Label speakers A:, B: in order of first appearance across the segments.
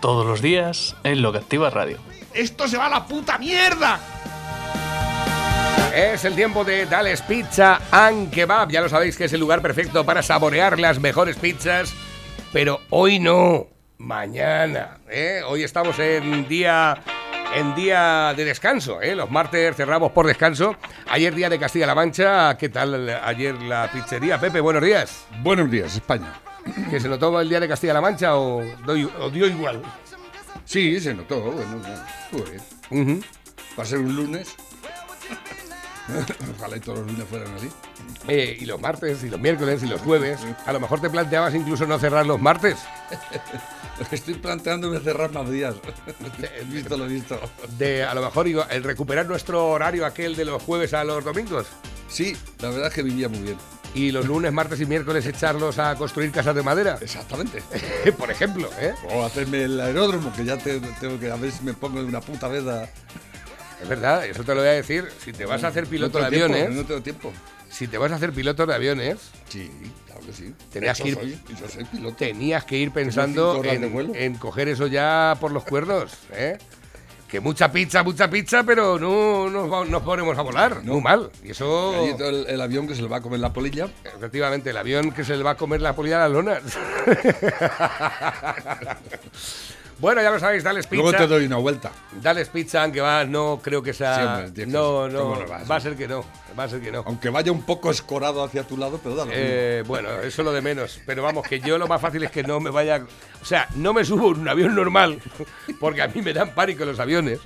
A: Todos los días en Lo que Activa Radio.
B: ¡Esto se va a la puta mierda!
C: Es el tiempo de Dales Pizza and Kebab. Ya lo sabéis que es el lugar perfecto para saborear las mejores pizzas. Pero hoy no, mañana. ¿eh? Hoy estamos en día, en día de descanso. ¿eh? Los martes cerramos por descanso. Ayer día de Castilla-La Mancha. ¿Qué tal ayer la pizzería? Pepe, buenos días.
D: Buenos días, España.
C: ¿Que se notó el día de Castilla-La Mancha o, doy- o dio igual?
D: Sí, se notó. Bueno, estuvo bien.
C: Ujú.
D: Va a ser un lunes. Ojalá y todos los lunes fueran así.
C: Eh, y los martes, y los miércoles, y los jueves. A lo mejor te planteabas incluso no cerrar los martes.
D: Estoy planteándome cerrar más días. He visto lo visto.
C: De a lo mejor el recuperar nuestro horario aquel de los jueves a los domingos.
D: Sí, la verdad es que vivía muy bien.
C: Y los lunes, martes y miércoles echarlos a construir casas de madera.
D: Exactamente.
C: Por ejemplo, ¿eh?
D: O hacerme el aeródromo, que ya te- tengo que a ver si me pongo de una puta vez a...
C: Es verdad, eso te lo voy a decir. Si te vas a hacer piloto de
D: No tengo tiempo,
C: aviones,
D: No tengo tiempo.
C: si te vas a hacer piloto de aviones,
D: Sí, claro que sí.
C: Tenías que ir-
D: soy, yo soy piloto.
C: tenías que ir pensando en, en coger eso ya por los cuernos, ¿eh? Que mucha pizza, mucha pizza, pero no nos, nos ponemos a volar. Muy mal. Y eso.
D: El, el avión que se le va a comer la polilla.
C: Efectivamente, el avión que se le va a comer la polilla a las lonas. bueno, ya lo sabéis, Dales Pizza.
D: Luego te doy una vuelta.
C: Dales Pizza, aunque va, no creo que sea.
D: Que-
C: no, no,
D: ¿cómo no vas?
C: va a ser que no. Va a ser que no.
D: Aunque vaya un poco escorado hacia tu lado, pero dale.
C: Eh, bueno, eso lo de menos. Pero vamos, que yo lo más fácil es que no me vaya. O sea, no me subo en un avión normal, porque a mí me dan pánico los aviones.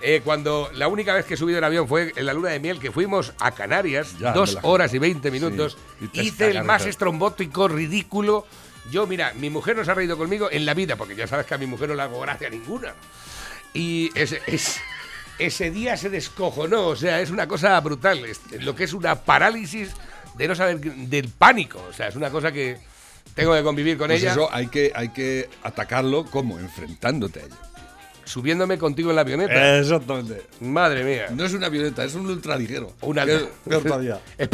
C: Eh, cuando la única vez que he subido en avión fue en la luna de miel, que fuimos a Canarias,
D: Ya,
C: dos
D: la-
C: horas y veinte minutos.
D: Sí, y
C: hice el más estrombótico, ridículo. Yo, mira, mi mujer no se ha reído conmigo en la vida, porque ya sabes que a mi mujer no le hago gracia ninguna. Y ese, es- ese día se descojonó, o sea, es una cosa brutal. es- lo que es una parálisis de no saber del pánico. O sea, es una cosa que tengo que convivir con
D: Pues
C: ella,
D: eso hay que, hay que atacarlo como enfrentándote a ello.
C: subiéndome contigo en la avioneta.
D: Exactamente.
C: Madre mía.
D: No es una avioneta, es un ultraligero. Todavía.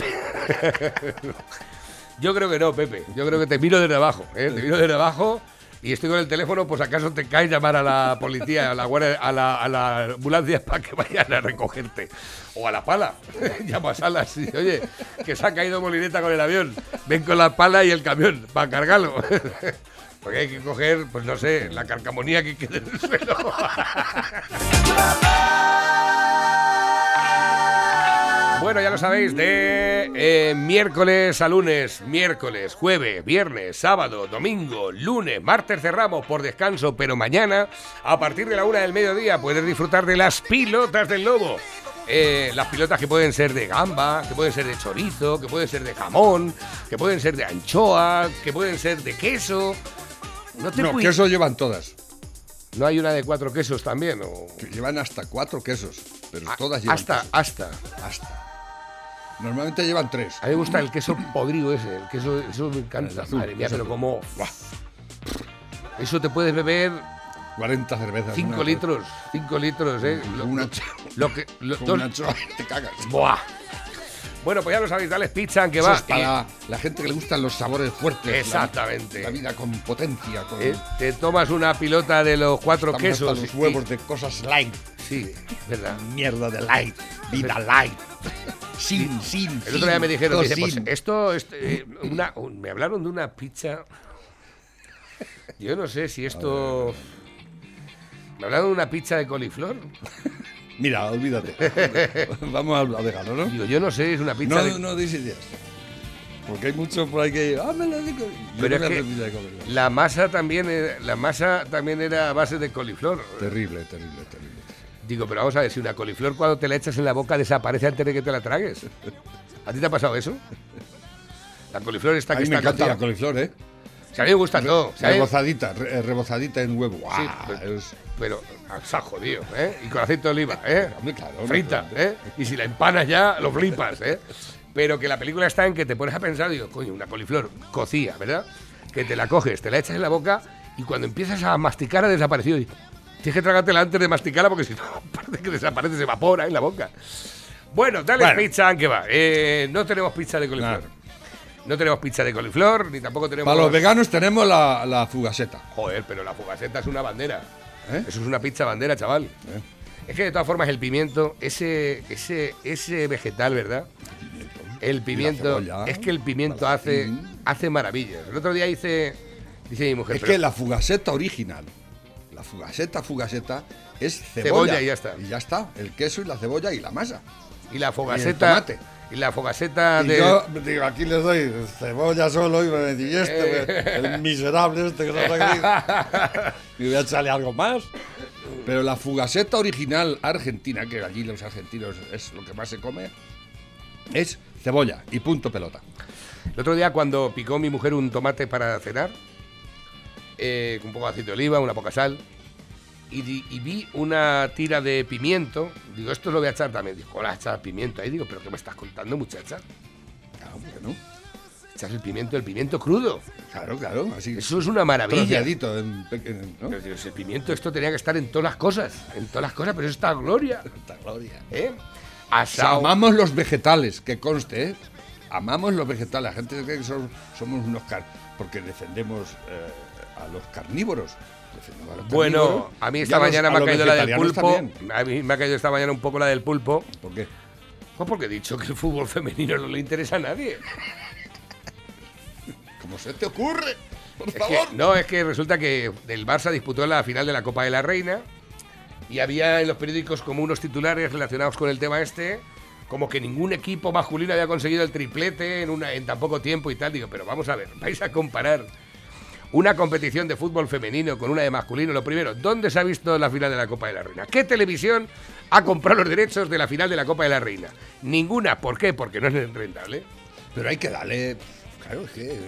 C: Yo creo que no, Pepe. Yo creo que te miro desde abajo. ¿eh? Te miro desde abajo y estoy con el teléfono, pues acaso te cae llamar a la policía, a la, guardia- a la, ambulancia para que vayan a recogerte. O a la pala. Llamo a Salas y oye, que se ha caído molineta con el avión. Ven con la pala y el camión para cargarlo. Porque hay que coger, pues no sé, la carcamonía que quede en el suelo. Bueno, ya lo sabéis, de eh, miércoles a lunes, miércoles, jueves, viernes, sábado, domingo, lunes, martes cerramos por descanso, pero mañana, a partir de la una del mediodía, puedes disfrutar de las pilotas del lobo. Eh, las pilotas que pueden ser de gamba, que pueden ser de chorizo, que pueden ser de jamón, que pueden ser de anchoa, que pueden ser de queso. No, te
D: No, queso llevan todas.
C: ¿No hay una de cuatro quesos también. o-
D: Que Llevan hasta cuatro quesos. Pero
C: Ah,
D: todas llevan.
C: hasta,
D: queso.
C: hasta.
D: Hasta. Normalmente llevan tres.
C: A mí me gusta el queso podrido ese, el queso, eso me encanta.
D: Azul,
C: Madre mía, pero como. Eso te puedes beber
D: 40 cervezas.
C: 5
D: una-
C: litros, 5 litros, ¿eh? Lo,
D: Una
C: lo- que. lo-
D: Con
C: dos-
D: una anchoa te cagas.
C: ¡Buah! Bueno, pues ya lo sabéis, dale pizza que
D: Eso
C: va.
D: es para la gente que le gustan los sabores fuertes.
C: Exactamente.
D: La, vida con potencia. Con,
C: Eh, te tomas una pilota de los cuatro
D: estamos hasta
C: quesos.
D: los
C: y-
D: huevos de cosas light.
C: Sí, verdad.
D: Mierda de light. Vida light. Sin, sin.
C: El otro día me dijeron, dice, pues
D: sin.
C: esto, esto, eh, una, un- me hablaron de una pizza. Yo no sé si esto. Me hablaron de una pizza de coliflor.
D: Mira, olvídate. Vamos a dejarlo, ¿no?
C: Digo, yo no sé, es una pizza
D: No,
C: de.
D: no deis ideas. Porque hay muchos por ahí que. Ah, me lo digo. Yo
C: Pero
D: no
C: es que
D: de
C: la masa también era, la masa también era a base de coliflor.
D: Terrible, terrible, terrible.
C: Digo, pero vamos a ver, si una coliflor cuando te la echas en la boca desaparece antes de que te la tragues. ¿A ti te ha pasado eso? La coliflor está
D: A
C: que
D: mí me
C: está
D: encanta la coliflor, ¿eh?
C: Si a mí me gusta todo. a mí-
D: Rebozadita, re- rebozadita en huevo.
C: Sí, pero-
D: Es-
C: Pero se ha jodido, ¿eh? Y con aceite de oliva, ¿eh?
D: Claro,
C: Frita. ¿eh? Y si la empanas ya, lo flipas, ¿eh? Pero que la película está en que te pones a pensar, digo, coño, una coliflor cocida, ¿verdad? Que te la coges, te la echas en la boca y cuando empiezas a masticar ha desaparecido. Y tienes que tragártela antes de masticarla porque si no, parece que desaparece, se evapora en la boca. Bueno, dale
D: Bueno.
C: pizza, que va. Eh, no tenemos pizza de coliflor.
D: Nada.
C: No tenemos pizza de coliflor, ni tampoco tenemos...
D: Para los veganos tenemos la, la fugaseta.
C: Joder, pero la fugaceta es una bandera.
D: ¿Eh?
C: Eso es una pizza bandera, chaval. Es que de todas formas el pimiento, ese, ese, ese vegetal, ¿verdad? El pimiento,
D: cebolla.
C: es que el pimiento hace, hace maravillas. El otro día hice, dice mi mujer,
D: Es
C: pero-
D: que la fugaseta original, la fugaseta, fugaseta, es cebolla.
C: Cebolla y ya está.
D: Y ya está. El queso y la cebolla y la masa.
C: y la
D: y el
C: fogaceta,
D: tomate.
C: y la fogaceta
D: Y
C: de,
D: yo digo, aquí les doy cebolla solo y me ¿y este, el miserable este que no sabe qué?". Y voy a echarle algo más. Pero la fugaseta original argentina, que allí los argentinos es lo que más se come, es cebolla y punto pelota.
C: El otro día cuando picó mi mujer un tomate para cenar, eh, con un poco de aceite de oliva, una poca sal, y, vi una tira de pimiento, digo, esto lo voy a echar también. Digo, hola, echar pimiento ahí. Digo, ¿pero qué me estás contando, muchacha?
D: Claro, bueno,
C: Echas el pimiento, el pimiento crudo.
D: claro, claro, así
C: Eso es una maravilla.
D: en pequeño, ¿no?
C: Pero, el pimiento, esto tenía que estar en todas las cosas, en todas las cosas, pero eso está gloria.
D: Tanta gloria.
C: ¿eh?
D: O sea,
C: Asado.
D: amamos los vegetales, que conste, ¿eh? Amamos los vegetales. La gente cree que son- somos unos car porque defendemos eh, a los carnívoros. Defendemos a los
C: Bueno, a mí esta mañana me ha caído la del pulpo.
D: también.
C: A mí me ha caído esta mañana un poco la del pulpo.
D: ¿Por qué?
C: Pues porque he dicho que el fútbol femenino no le interesa a nadie.
D: ¿Cómo se te ocurre? Por
C: Es
D: favor.
C: que- no, es que resulta que el Barça disputó la final de la Copa de la Reina y había en los periódicos como unos titulares relacionados con el tema este, como que ningún equipo masculino había conseguido el triplete en, una, en tan poco tiempo y tal. Digo, pero vamos a ver, vais a comparar una competición de fútbol femenino con una de masculino. Lo primero, ¿dónde se ha visto la final de la Copa de la Reina? ¿Qué televisión ha comprado los derechos de la final de la Copa de la Reina? Ninguna. ¿Por qué? Porque no es rentable.
D: Pero hay que darle. Claro, es que.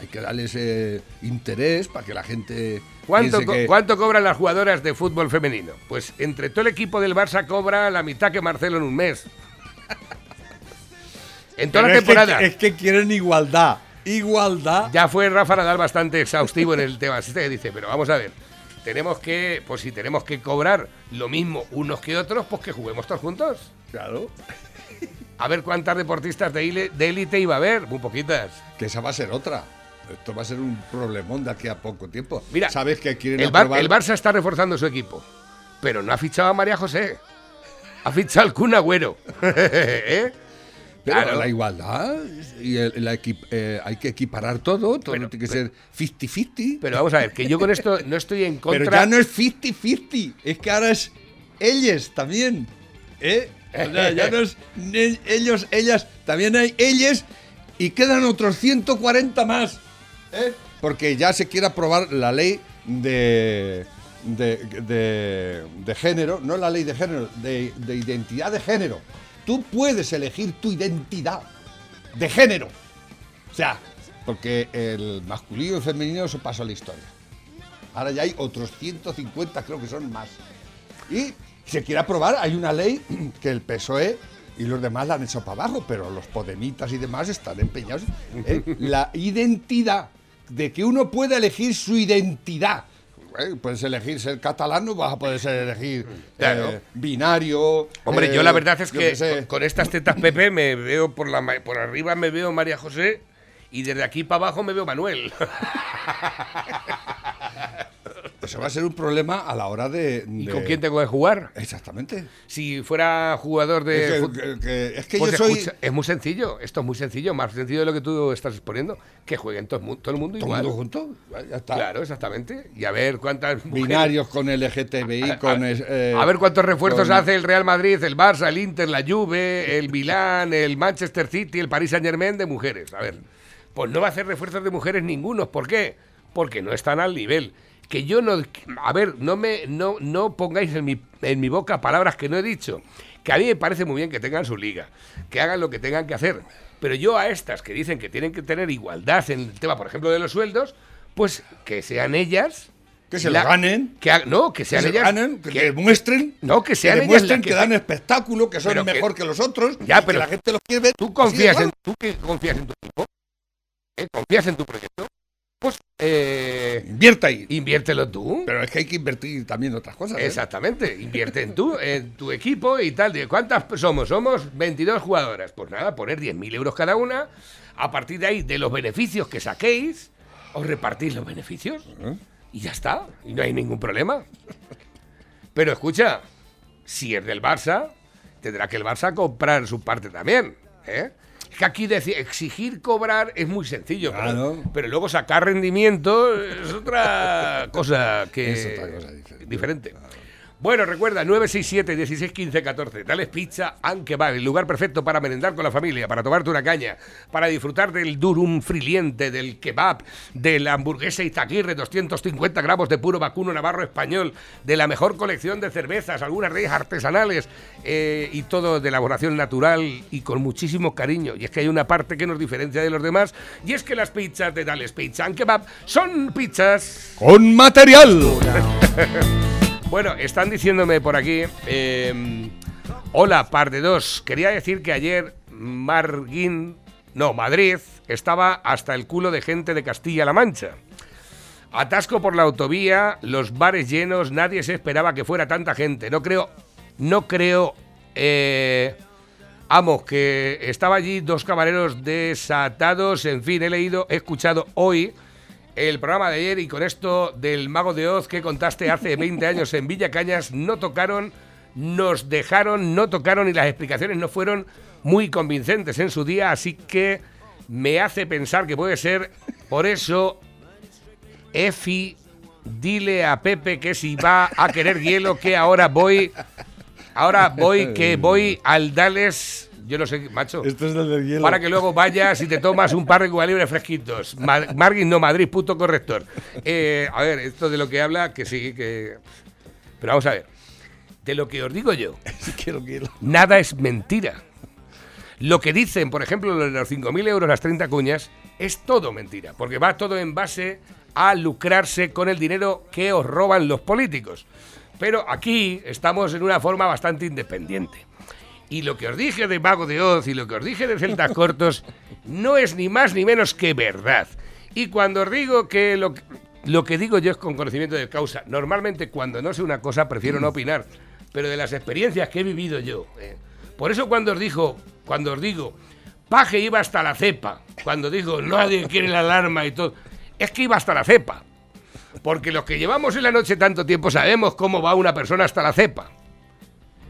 D: Hay que darle ese interés para que la gente.
C: ¿Cuánto,
D: piense
C: co-
D: que-
C: ¿Cuánto cobran las jugadoras de fútbol femenino? Pues entre todo el equipo del Barça cobra la mitad que Marcelo en un mes. En toda
D: Pero
C: la
D: es que-
C: temporada.
D: Es que, quieren igualdad. Igualdad.
C: Ya fue Rafa Nadal bastante exhaustivo en el tema. Este que dice, pero vamos a ver. Tenemos que, pues si tenemos que cobrar lo mismo unos que otros, pues que juguemos todos juntos.
D: Claro.
C: A ver cuántas deportistas de élite iba a haber. Muy poquitas.
D: Que esa va a ser otra. Esto va a ser un problemón de aquí a poco tiempo.
C: Mira,
D: sabes que quieren
C: el, Bar-
D: aprobar-
C: el Barça está reforzando su equipo, pero no ha fichado a María José. Ha fichado al Kun Agüero. ¿Eh?
D: Pero
C: Claro.
D: la igualdad y el- la eh, hay que equiparar todo, todo
C: Pero-
D: tiene que ser 50-50.
C: Pero vamos a ver, que yo con esto no estoy en contra.
D: Pero ya no es 50-50, es que ahora es ellos también. ¿eh? O sea, ya no es ellos, ellas, también hay ellos y quedan otros 140 más. ¿eh? Porque ya se quiere aprobar la ley de, de, de- de género, no la ley de género, de, de identidad de género. Tú puedes elegir tu identidad de género. O sea, porque el masculino y el femenino eso pasó a la historia. Ahora ya hay otros 150, creo que son más. Y se quiere aprobar, hay una ley que el PSOE y los demás la han hecho para abajo, pero los podemitas y demás están empeñados en la identidad, de que uno puede elegir su identidad. Eh, Puedes elegir ser catalano, vas a poder ser elegir
C: Claro.
D: eh, binario.
C: Hombre,
D: eh,
C: yo la verdad es que con, con estas tetas Pepe me veo por la por arriba me veo María José y desde aquí para abajo me veo Manuel.
D: Eso va a ser un problema a la hora de.
C: ¿Y con quién tengo que jugar?
D: Exactamente.
C: Si fuera jugador de
D: Es que, es que
C: Pues
D: yo soy.
C: escucha, es muy sencillo, esto es muy sencillo, más sencillo de lo que tú estás exponiendo, que jueguen todo, el todo el mundo
D: todo el
C: igual.
D: mundo junto. Ya está.
C: Claro, exactamente. Y a ver cuántas mujeres-
D: Binarios con LGTBI, con. eh,
C: A ver cuántos refuerzos
D: con-
C: hace el Real Madrid, el Barça, el Inter, la Juve, el Milán, el Manchester City, el Paris Saint Germain de mujeres. A ver, pues no va a hacer refuerzos de mujeres ningunos. ¿Por qué? Porque no están al nivel. Que yo no. A ver, no me no, no pongáis en mi, en mi boca palabras que no he dicho. Que a mí me parece muy bien que tengan su liga, que hagan lo que tengan que hacer. Pero yo a estas que dicen que tienen que tener igualdad en el tema, por ejemplo, de los sueldos, pues que sean ellas.
D: Que se
C: la-
D: lo ganen.
C: Que, ha- no, que
D: Que
C: sean
D: se
C: ellas.
D: ganen, que,
C: que-
D: demuestren.
C: No, que sean ellas
D: demuestren
C: las
D: que,
C: que
D: dan espectáculo, que son
C: Pero que-
D: mejor que, los otros.
C: Ya,
D: y que
C: pero
D: la gente los quiere ver.
C: ¿Tú confías en, tú que confías en tu equipo? ¿Eh? ¿Confías en tu proyecto? Pues eh,
D: Invierta ahí.
C: inviértelo tú.
D: Pero es que hay que invertir también en otras cosas. ¿eh?
C: Exactamente, invierte en tu, en tu equipo y tal. ¿Cuántas somos? Somos 22 jugadoras. Pues nada, poner 10.000 euros cada una. A partir de ahí, de los beneficios que saquéis, os repartís los beneficios. Y ya está. Y no hay ningún problema. Pero escucha, si es del Barça, tendrá que el Barça comprar su parte también. ¿eh? Que aquí deci- exigir cobrar es muy sencillo, pero-
D: Claro.
C: pero, luego sacar rendimiento es otra cosa que
D: Es otra cosa diferente.
C: diferente. Bueno, recuerda, 967 16 15 14. Dales pizza aunque va, el lugar perfecto para merendar con la familia, para tomarte una caña, para disfrutar del durum friliente, del kebab, de la hamburguesa Izaguirre, 250 gramos de puro vacuno navarro español, de la mejor colección de cervezas, algunas de ellas artesanales eh, y todo de elaboración natural y con muchísimo cariño. Y es que hay una parte que nos diferencia de los demás y es que las pizzas de Dales Pizza and Kebab son pizzas
D: Con material.
C: bueno, están diciéndome por aquí. eh, hola, par de dos. Quería decir que ayer Marguín. No, Madrid estaba hasta el culo de gente de Castilla-La Mancha. Atasco por la autovía, los bares llenos, nadie se esperaba que fuera tanta gente. No creo. No creo. Eh, Vamos, que estaba allí dos camareros desatados. En fin, he leído, he escuchado hoy el programa de ayer y con esto del Mago de Oz que contaste hace 20 años en Villa Cañas, no tocaron, nos dejaron, no tocaron y las explicaciones no fueron muy convincentes en su día, así que me hace pensar que puede ser por eso. Efi, dile a Pepe que si va a querer hielo, que ahora voy, ahora voy, que voy al Dales, yo no sé, macho.
D: Esto es el del hielo.
C: Para que luego vayas y te tomas un par de Cuba Libre fresquitos. Ma- Margin, no, Madrid, puto corrector. Eh, a ver, esto de lo que habla, que sí, que. Pero vamos a ver. De lo que os digo yo,
D: quiero hielo.
C: nada es mentira. Lo que dicen, por ejemplo, los 5.000 euros, las 30 cuñas, es todo mentira. Porque va todo en base a lucrarse con el dinero que os roban los políticos. Pero aquí estamos en una forma bastante independiente. Y lo que os dije de Mago de Oz y lo que os dije de Celtas Cortos no es ni más ni menos que verdad. Y cuando os digo que lo, lo que digo yo es con conocimiento de causa, normalmente cuando no sé una cosa prefiero no opinar, pero de las experiencias que he vivido yo. eh. Por eso cuando os digo, cuando os digo, Paje iba hasta la cepa, cuando digo nadie quiere la alarma y todo, es que iba hasta la cepa. Porque los que llevamos en la noche tanto tiempo sabemos cómo va una persona hasta la cepa.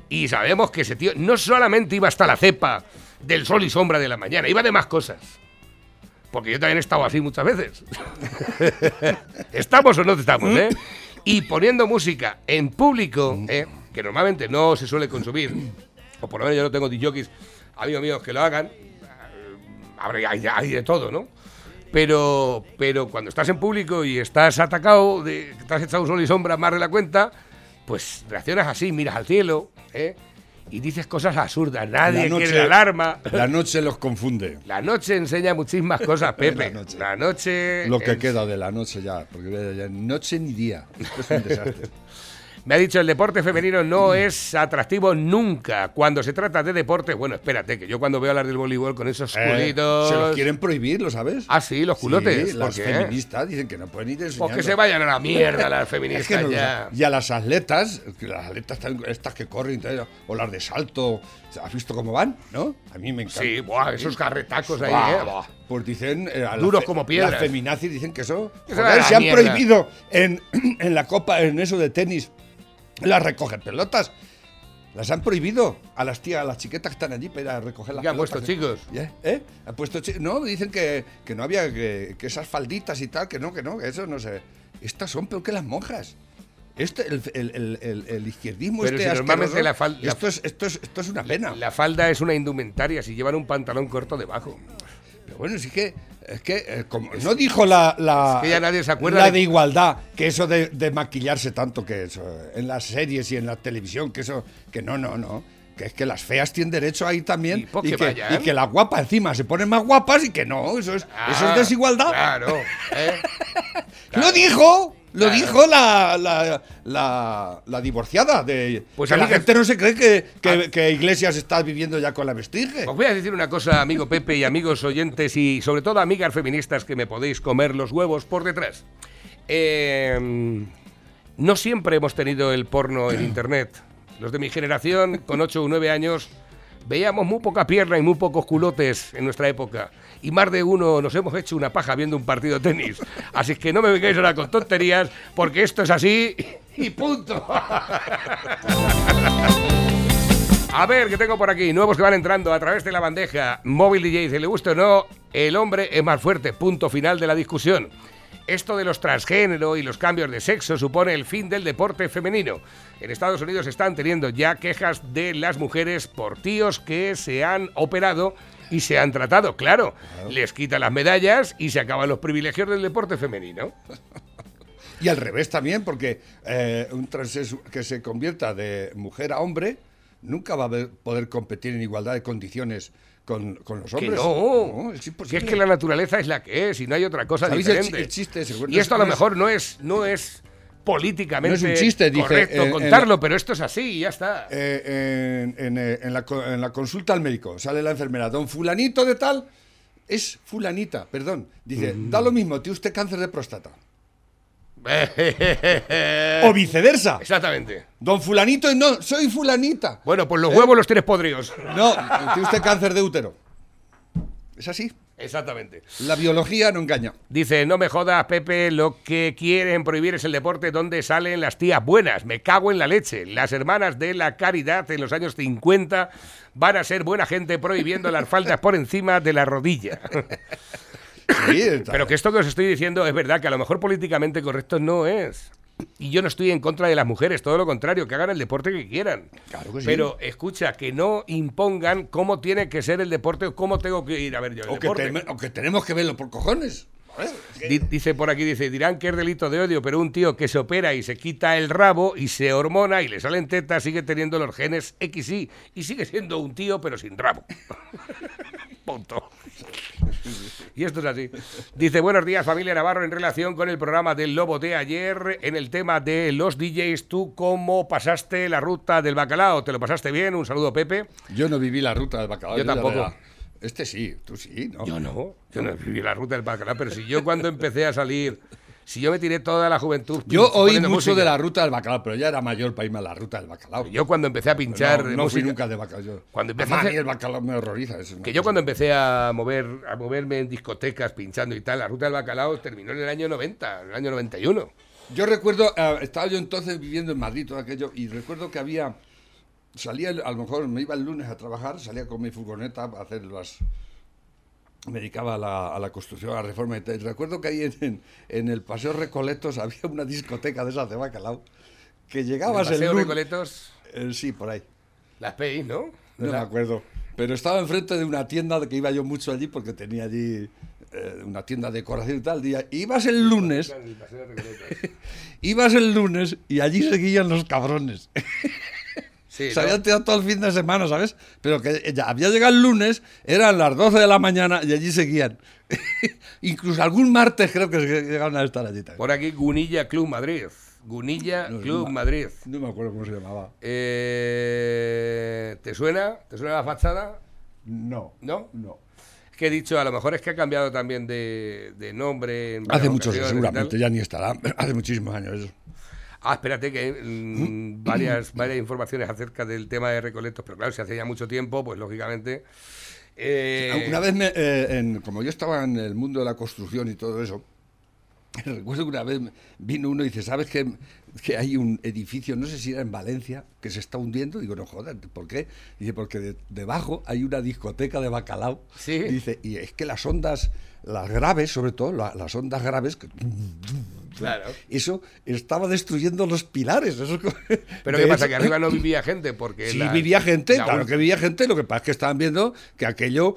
C: Y sabemos que ese tío no solamente iba hasta la cepa del sol y sombra de la mañana, iba de más cosas. Porque yo también he estado así muchas veces. ¿Estamos o no estamos, eh? Y poniendo música en público, eh, que normalmente no se suele consumir, o por lo menos yo no tengo DJs, amigos míos que lo hagan, habrá- hay, hay de todo, ¿no? Pero, pero cuando estás en público y estás atacado, de, te has echado sol y sombra más de la cuenta, pues reaccionas así, miras al cielo, ¿eh? Y dices cosas absurdas. Nadie quiere la alarma.
D: La noche los confunde.
C: La noche enseña muchísimas cosas, Pepe.
D: La noche.
C: La noche.
D: Lo que queda de la noche ya, porque noche ni día. Esto es un desastre.
C: Me ha dicho el deporte femenino no es atractivo nunca. Cuando se trata de deporte, bueno, espérate, que yo cuando veo hablar del voleibol con esos
D: Eh,
C: culitos.
D: se los quieren prohibir, ¿lo sabes?
C: Ah, sí, los culotes.
D: Sí, las
C: ¿Por qué?
D: feministas dicen que no pueden ir
C: Pues
D: enseñando.
C: que se vayan a la mierda las
D: Es
C: feministas
D: que no
C: ya.
D: Y a las atletas, las atletas estas que corren, o las de salto, ¿has visto cómo van? ¿No? A mí me encanta.
C: Sí, buah, esos carretacos ahí,
D: Buah.
C: ¿eh? Buah.
D: Pues dicen. eh,
C: Duros como piedras.
D: Las feminazis dicen que eso. Joder, se han
C: mierda.
D: prohibido en, en la copa, en eso de tenis, las recoger pelotas. Las han prohibido a las tías, a las chiquetas que están allí para ir a recoger las
C: ¿Qué han puesto, chicos?
D: ¿Eh? ¿Eh? Han puesto chi- No, dicen que, que no había, que, que esas falditas y tal, que no, que no, que eso no sé. Estas son peor que las monjas. Este, el, el, el, el- izquierdismo
C: Pero
D: este
C: si normalmente la fal- la-
D: esto, es, esto, es, esto es una pena.
C: La falda es una indumentaria si llevan un pantalón corto debajo.
D: Pero bueno, sí que, es que, eh, como no dijo la, la,
C: Es que ya nadie se acuerda
D: la
C: de-
D: de igualdad, que eso de, de maquillarse tanto, que eso, en las series y en la televisión, que eso, que no, no, no. que es que las feas tienen derecho a ir también
C: Y,
D: y,
C: que
D: y que las guapas encima se ponen más guapas y que no, eso es, eso
C: Ah,
D: es desigualdad.
C: Claro. ¿eh?
D: Lo dijo, lo
C: Claro.
D: dijo la, la, la, la divorciada de
C: Pues
D: que la
C: amiga-
D: gente no se cree que, que,
C: Ah.
D: que Iglesias está viviendo ya con la vestige.
C: Os voy a decir una cosa, amigo Pepe y amigos oyentes y sobre todo amigas feministas que me podéis comer los huevos por detrás. Eh, no siempre hemos tenido el porno en internet. Los de mi generación, con 8 o 9 años, veíamos muy poca pierna y muy pocos culotes en nuestra época. Y más de uno nos hemos hecho una paja viendo un partido de tenis. Así que no me vengáis ahora con tonterías, porque esto es así y punto. A ver, ¿qué tengo por aquí? Nuevos que van entrando a través de la bandeja. Móvil DJ, si le gusta o no, el hombre es más fuerte. Punto final de la discusión. Esto de los transgénero y los cambios de sexo supone el fin del deporte femenino. En Estados Unidos están teniendo ya quejas de las mujeres por tíos que se han operado y se han tratado. Claro, les quitan las medallas y se acaban los privilegios del deporte femenino.
D: Y al revés también, porque eh, un transexu que se convierta de mujer a hombre nunca va a poder competir en igualdad de condiciones con, con los
C: Que
D: hombres.
C: no,
D: es
C: si es que la naturaleza es la que es y no hay otra cosa
D: ¿Sabéis el chi-
C: diferente.
D: el chiste ese?
C: y esto a
D: No
C: lo
D: es-
C: mejor no es, no es políticamente
D: No es un chiste, dice,
C: correcto
D: eh,
C: contarlo,
D: la-
C: pero esto es así y ya está.
D: Eh, en, en, eh, en la, en la consulta al médico sale la enfermera, don fulanito de tal, es fulanita, perdón. Dice,
C: Mm.
D: da lo mismo, tiene usted cáncer de próstata. O viceversa.
C: Exactamente.
D: Don fulanito y no, soy fulanita.
C: Bueno, pues
D: ¿Eh?
C: los huevos los tienes podridos.
D: No, tiene usted cáncer de útero. Es así.
C: Exactamente.
D: La biología no engaña.
C: Dice, no me jodas, Pepe, lo que quieren prohibir es el deporte donde salen las tías buenas. Me cago en la leche. Las hermanas de la caridad en los años 50 van a ser buena gente prohibiendo las faldas por encima de la rodilla.
D: Sí,
C: Pero que esto que os estoy diciendo es verdad, que a lo mejor políticamente correcto no es. Y yo no estoy en contra de las mujeres, todo lo contrario, que hagan el deporte que quieran.
D: Claro que sí.
C: Pero escucha, que no impongan cómo tiene que ser el deporte o cómo tengo que ir a ver yo el
D: o, que
C: deporte.
D: te- o que tenemos que verlo por cojones.
C: Di- Dice por aquí, dice, dirán que es delito de odio, pero un tío que se opera y se quita el rabo y se hormona y le salen tetas sigue teniendo los genes XY y sigue siendo un tío pero sin rabo. Punto. Y esto es así. Dice, buenos días familia Navarro, en relación con el programa del Lobo de ayer, en el tema de los DJs, ¿tú cómo pasaste la ruta del bacalao? ¿Te lo pasaste bien? Un saludo, Pepe.
D: Yo no viví la ruta del bacalao.
C: Yo tampoco.
D: Este sí, tú sí, ¿no?
C: Yo no, yo no viví la ruta del bacalao, pero si yo cuando empecé a salir, si yo me tiré toda la juventud
D: Yo oí mucho
C: música.
D: de la ruta del bacalao, pero ya era mayor para irme a la ruta del bacalao.
C: Yo cuando empecé a pinchar
D: no, no fui nunca de bacalao.
C: Cuando empecé a
D: a mí el bacalao me horroriza.
C: Que yo cuando empecé a mover a moverme en discotecas pinchando y tal, la ruta del bacalao terminó en el año 90, en el año 91.
D: Yo recuerdo, eh, estaba yo entonces viviendo en Madrid, todo aquello, y recuerdo que había. Salía, a lo mejor me iba el lunes a trabajar, salía con mi furgoneta a hacer las. Me dedicaba a la, a la construcción, a la reforma y recuerdo que ahí en, en- en el Paseo Recoletos había una discoteca de esas de bacalao. Que llegabas el,
C: Paseo
D: lunes.
C: Recoletos,
D: Eh, sí, por ahí.
C: las PI, ¿no?
D: No me
C: ¿Verdad?
D: acuerdo. Pero estaba enfrente de una tienda de que iba yo mucho allí porque tenía allí eh, una tienda de decoración y tal. Día. Ibas el lunes, ibas el lunes y allí seguían los cabrones.
C: Sí,
D: Se
C: ¿no?
D: habían tirado todo el fin de semana, ¿sabes? Pero que ya había llegado el lunes, eran las 12 de la mañana y allí seguían. Incluso algún martes creo que llegaron a estar allí también.
C: Por aquí Gunilla Club Madrid. Gunilla
D: No,
C: Club
D: no.
C: Madrid.
D: No me acuerdo cómo se llamaba.
C: Eh, ¿Te suena? ¿Te suena la fachada?
D: No.
C: ¿No?
D: No.
C: Es que he dicho, a lo mejor es que ha cambiado también de, de nombre. en
D: Hace muchos, seguramente, ya ni estará. Hace muchísimos años eso.
C: Ah, espérate, que hay mm, varias, varias informaciones acerca del tema de Recoletos, pero claro, si hace ya mucho tiempo, pues lógicamente. eh,
D: Una vez, me, eh, en- como yo estaba en el mundo de la construcción y todo eso, recuerdo que una vez vino uno y dice, ¿sabes que, que hay un edificio, no sé si era en Valencia, que se está hundiendo? Digo, no jodas, ¿por qué? Dice, porque de- debajo hay una discoteca de bacalao.
C: Sí.
D: Dice, y es que las ondas, las graves, sobre todo, la- las ondas graves, que-
C: Claro.
D: eso estaba destruyendo los pilares. Eso,
C: Pero ¿qué pasa? Que arriba no vivía gente, porque.
D: Sí,
C: la-
D: vivía gente,
C: la
D: claro que vivía gente, lo que pasa es que estaban viendo que aquello...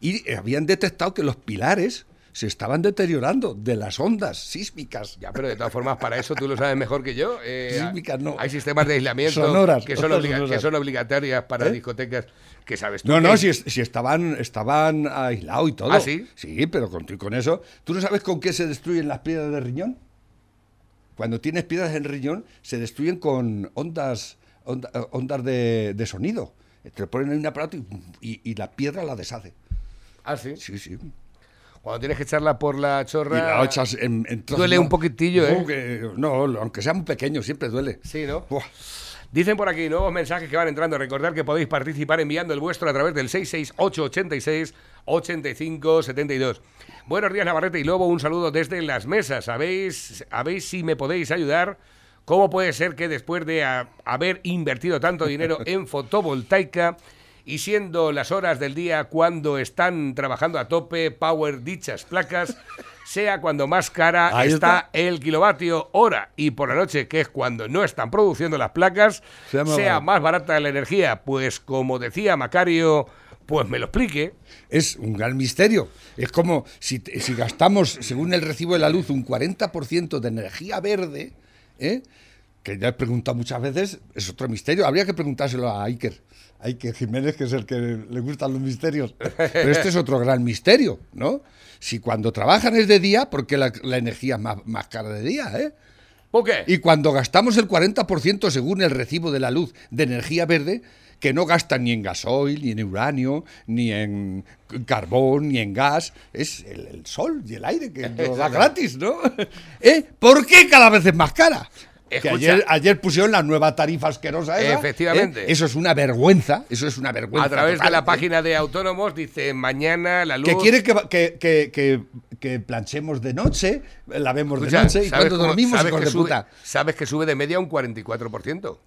D: Y habían detectado que los pilares se estaban deteriorando de las ondas sísmicas.
C: Ya, pero de todas formas, para eso tú lo sabes mejor que yo. eh,
D: Sísmicas no.
C: Hay sistemas de aislamiento
D: Sonoras,
C: que, son
D: ondas
C: obliga-
D: sonoras.
C: que son obligatorias para
D: ¿Eh?
C: discotecas que sabes tú.
D: No, no, si, si estaban, estaban aislados y todo.
C: ¿Ah, sí?
D: Sí, pero con, con eso. ¿Tú no sabes con qué se destruyen las piedras de riñón? Cuando tienes piedras en riñón, se destruyen con ondas, onda- ondas de, de sonido. Te ponen en un aparato y, y- y la piedra la deshace.
C: Ah, sí.
D: Sí, sí.
C: Cuando tienes que echarla por la
D: Y
C: chorra.
D: la echas en, en trozos,
C: Duele un poquitillo, ¿eh?
D: No, que- no, aunque sea muy pequeño, siempre duele.
C: Sí, ¿no?
D: Buah.
C: Dicen por aquí nuevos mensajes que van entrando. Recordad que podéis participar enviando el vuestro a través del 668-86-85-72. Buenos días, Navarrete y Lobo. Un saludo desde las mesas. ¿Sabéis, ¿Habéis si me podéis ayudar? ¿Cómo puede ser que después de a- haber invertido tanto dinero en fotovoltaica y siendo las horas del día cuando están trabajando a tope, power dichas placas, sea cuando más cara
D: Ahí
C: está
D: está.
C: el kilovatio hora y por la noche, que es cuando no están produciendo las placas,
D: Sea
C: sea
D: más
C: barata la energía? Pues como decía Macario, pues me lo explique.
D: Es un gran misterio. Es como si, si gastamos, según el recibo de la luz, un 40% de energía verde, ¿eh? que ya he preguntado muchas veces, es otro misterio. Habría que preguntárselo a Iker. A Iker Jiménez, que es el que le gustan los misterios. Pero este es otro gran misterio, ¿no? Si cuando trabajan es de día, ¿por qué la, la energía es más, más cara de día? ¿eh?
C: ¿Por qué?
D: Y cuando gastamos el 40% según el recibo de la luz de energía verde, que no gastan ni en gasoil, ni en uranio, ni en carbón, ni en gas, es el, el sol y el aire que nos da gratis, ¿no? ¿Eh? ¿Por qué cada vez es más cara? Que ayer, ayer pusieron la nueva tarifa asquerosa esa,
C: Efectivamente.
D: ¿eh? Eso es una vergüenza, eso es una vergüenza.
C: a través de la
D: ¿eh?
C: página de autónomos dice mañana la luz.
D: Que quiere que, que, que, que, que planchemos de noche, lavemos de
C: Escucha,
D: noche y
C: ¿sabes
D: cuando
C: cómo-
D: dormimos,
C: sabes que
D: de
C: sube-
D: puta.
C: Sabes que sube de media un 44%.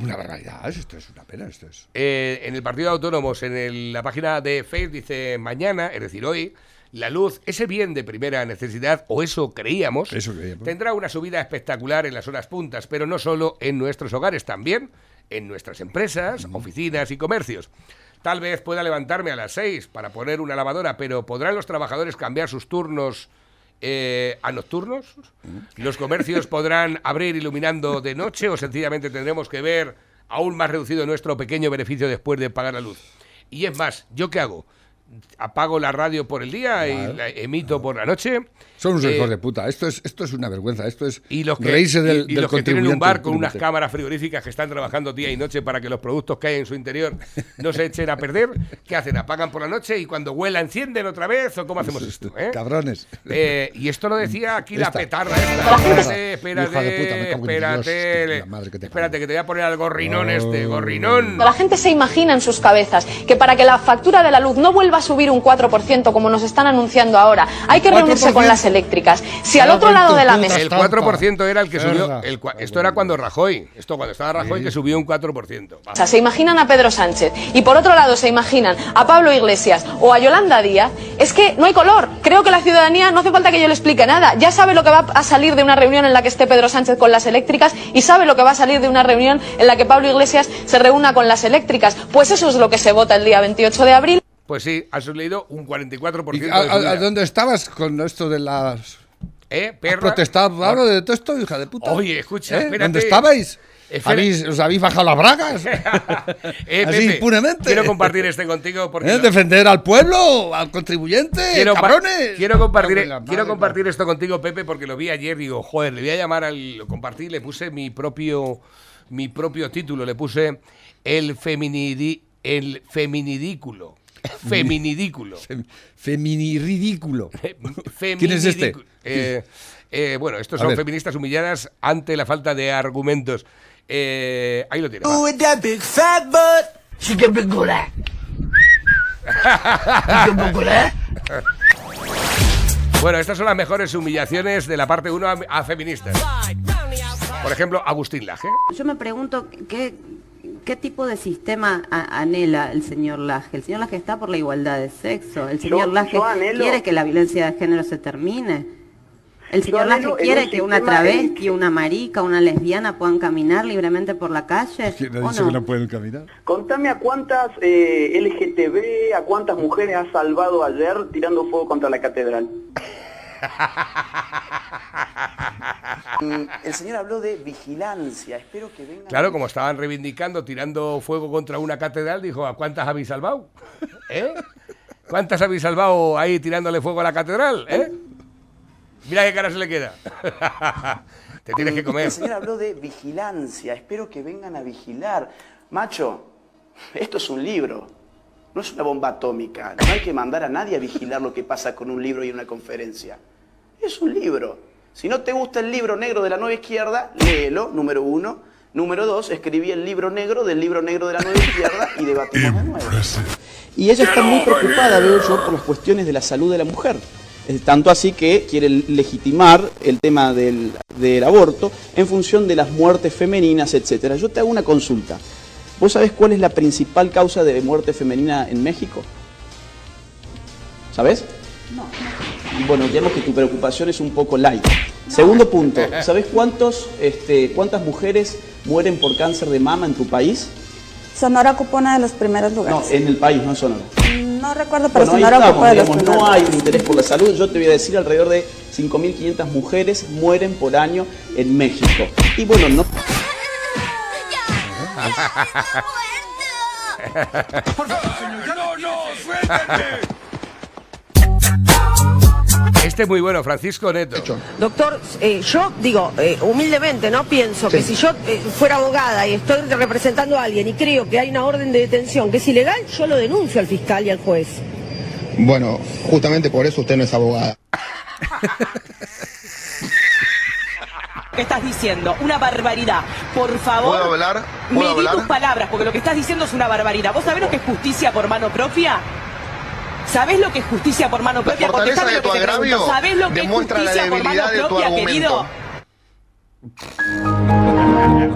D: Una barbaridad, esto es una pena, esto es.
C: Eh, en el partido de autónomos, en el- la página de Facebook, dice mañana, es decir, hoy, la luz, ese bien de primera necesidad, o eso creíamos,
D: Eso creíamos.
C: tendrá una subida espectacular en las horas puntas, pero no solo en nuestros hogares, también en nuestras empresas, oficinas y comercios. Tal vez pueda levantarme a las 6 para poner una lavadora, pero ¿podrán los trabajadores cambiar sus turnos eh, a nocturnos? ¿Los comercios podrán abrir iluminando de noche o sencillamente tendremos que ver aún más reducido nuestro pequeño beneficio después de pagar la luz? Y es más, ¿yo qué hago? Apago la radio por el día y la emito por la noche.
D: Son unos
C: Eh,
D: hijos de puta. Esto es, esto es una vergüenza. Esto es
C: y los que,
D: reírse del,
C: y- y
D: del
C: los que tienen un bar con unas cámaras frigoríficas que están trabajando día y noche para que los productos que hay en su interior no se echen a perder, ¿qué hacen? ¿Apagan por la noche y cuando huela encienden otra vez? ¿O cómo hacemos esto? eh?
D: Cabrones.
C: Eh, y esto lo decía aquí la petarda esta.
D: La gente-
C: Espérate, espérate,
D: Hija de puta, me cago en
C: espérate,
D: Dios, madre que te
C: espérate, que te voy a poner al gorrinón este,
D: Oh.
C: gorrinón.
E: La gente se imagina en sus cabezas que para que la factura de la luz no vuelva a subir un 4% como nos están anunciando ahora, hay que reunirse
D: 4%.
E: con las eléctricas. Si al otro lado de la mesa...
C: El
D: estampa.
C: 4% era el que subió. El cua- esto era cuando Rajoy. Esto cuando estaba Rajoy que subió un 4%. Va.
E: O sea, se imaginan a Pedro Sánchez y por otro lado se imaginan a Pablo Iglesias o a Yolanda Díaz, es que no hay color. Creo que la ciudadanía no hace falta que yo le explique nada. Ya sabe lo que va a salir de una reunión en la que esté Pedro Sánchez con las eléctricas y sabe lo que va a salir de una reunión en la que Pablo Iglesias se reúna con las eléctricas. Pues eso es lo que se vota el día 28 de abril.
C: Pues sí, has leído un 44%
D: ¿Y a, a- a dónde estabas con esto de las...
C: ¿Eh,
D: ¿Has
C: perra?
D: protestado ahora de todo esto, hija de puta?
C: Oye, escucha,
D: ¿Eh?
C: espérate.
D: ¿Dónde estabais?
C: Espera.
D: ¿Habéis, ¿Os habéis bajado las bragas?
C: Eh,
D: Así
C: Pepe,
D: impunemente.
C: Quiero compartir este contigo porque...
D: ¿Eh? ¿Defender al pueblo? ¿Al contribuyente?
C: Quiero,
D: ¡Cabrones!
C: quiero compartir, quiero
D: madre,
C: compartir esto contigo, Pepe, porque lo vi ayer. Digo, joder, le voy a llamar al. Lo compartí, le puse mi propio, mi propio título. Le puse el feminidi, el feminidículo. Feminidículo.
D: Fem- Feminiridículo.
C: Feminidículo.
D: ¿Quién es este?
C: Eh, eh, bueno, estos
D: A
C: son
D: ver.
C: feministas humilladas ante la falta de argumentos. Eh, ahí lo tiene. va.
F: with that big fat butt. She can be good at. She can be good at.
C: Bueno, estas son las mejores humillaciones de la parte 1 a, a feministas. Por ejemplo, Agustín Laje.
G: Yo me pregunto qué, qué tipo de sistema anhela el señor Laje. El señor Laje está por la igualdad de sexo. El señor Laje
H: yo anhelo-
G: quiere que la violencia de género se termine. ¿El señor Laje quiere
H: un
G: que una travesti, una marica, una lesbiana puedan caminar libremente por la calle?
D: ¿Quién ha
G: ¿O
D: dicho
G: no?
D: que no pueden caminar?
H: Contame a cuántas eh, LGTB, a cuántas mujeres has salvado ayer tirando fuego contra la catedral.
I: Mm, El señor habló de vigilancia. Espero que vengan.
C: Claro, como estaban reivindicando, tirando fuego contra una catedral, dijo, ¿a cuántas habéis salvado? ¿Eh? ¿Cuántas habéis salvado ahí tirándole fuego a la catedral? ¿Eh? Mira qué cara se le queda. Te tienes que comer.
I: El señor habló de vigilancia. Espero que vengan a vigilar. Macho, esto es un libro. No es una bomba atómica. No hay que mandar a nadie a vigilar lo que pasa con un libro y una conferencia. Es un libro. Si no te gusta el libro negro de la nueva izquierda, léelo, número uno. Número dos, escribí el libro negro del libro negro de la nueva izquierda y debatimos de nuevo.
J: Y ella está muy preocupada, veo yo, por las cuestiones de la salud de la mujer. Eh, Tanto así que quiere legitimar el tema del, del aborto en función de las muertes femeninas, etcétera. Yo te hago una consulta. ¿Vos sabés cuál es la principal causa de muerte femenina en México? ¿Sabés? No. Bueno, digamos que tu preocupación es un poco light. Segundo punto, ¿sabés cuántos, este, cuántas mujeres mueren por cáncer de mama en tu país?
K: Sonora ocupa uno de los primeros
J: No,
K: lugares.
J: en el país, no en Sonora.
K: No, recuerdo, pero
J: Bueno,
K: Sonora ocupa
J: estamos,
K: de los
J: digamos,
K: primeros
J: no hay un interés por la salud. Yo te voy a decir, alrededor de 5.500 mujeres mueren por año en México. Y bueno, no...
C: ¡No, no! ¡Suéltate! Este es muy bueno, Francisco Neto.
L: Doctor, eh, yo digo, eh, humildemente, ¿no? Pienso que si yo eh, fuera abogada y estoy representando a alguien y creo que hay una orden de detención que es ilegal, yo lo denuncio al fiscal y al juez.
M: Bueno, justamente por eso usted no es abogada.
N: ¿Qué estás diciendo? Una barbaridad. Por favor,
M: ¿Puedo hablar? ¿Puedo
N: medí
M: hablar?
N: tus palabras, porque lo que estás diciendo es una barbaridad. ¿Vos sabés lo que es justicia por mano propia? ¿Sabés lo que es justicia por mano propia?
M: fortaleza
N: Contestame
M: de
N: lo que
M: tu agravio
N: ¿Sabés lo que es
M: la
N: justicia por mano propia, querido?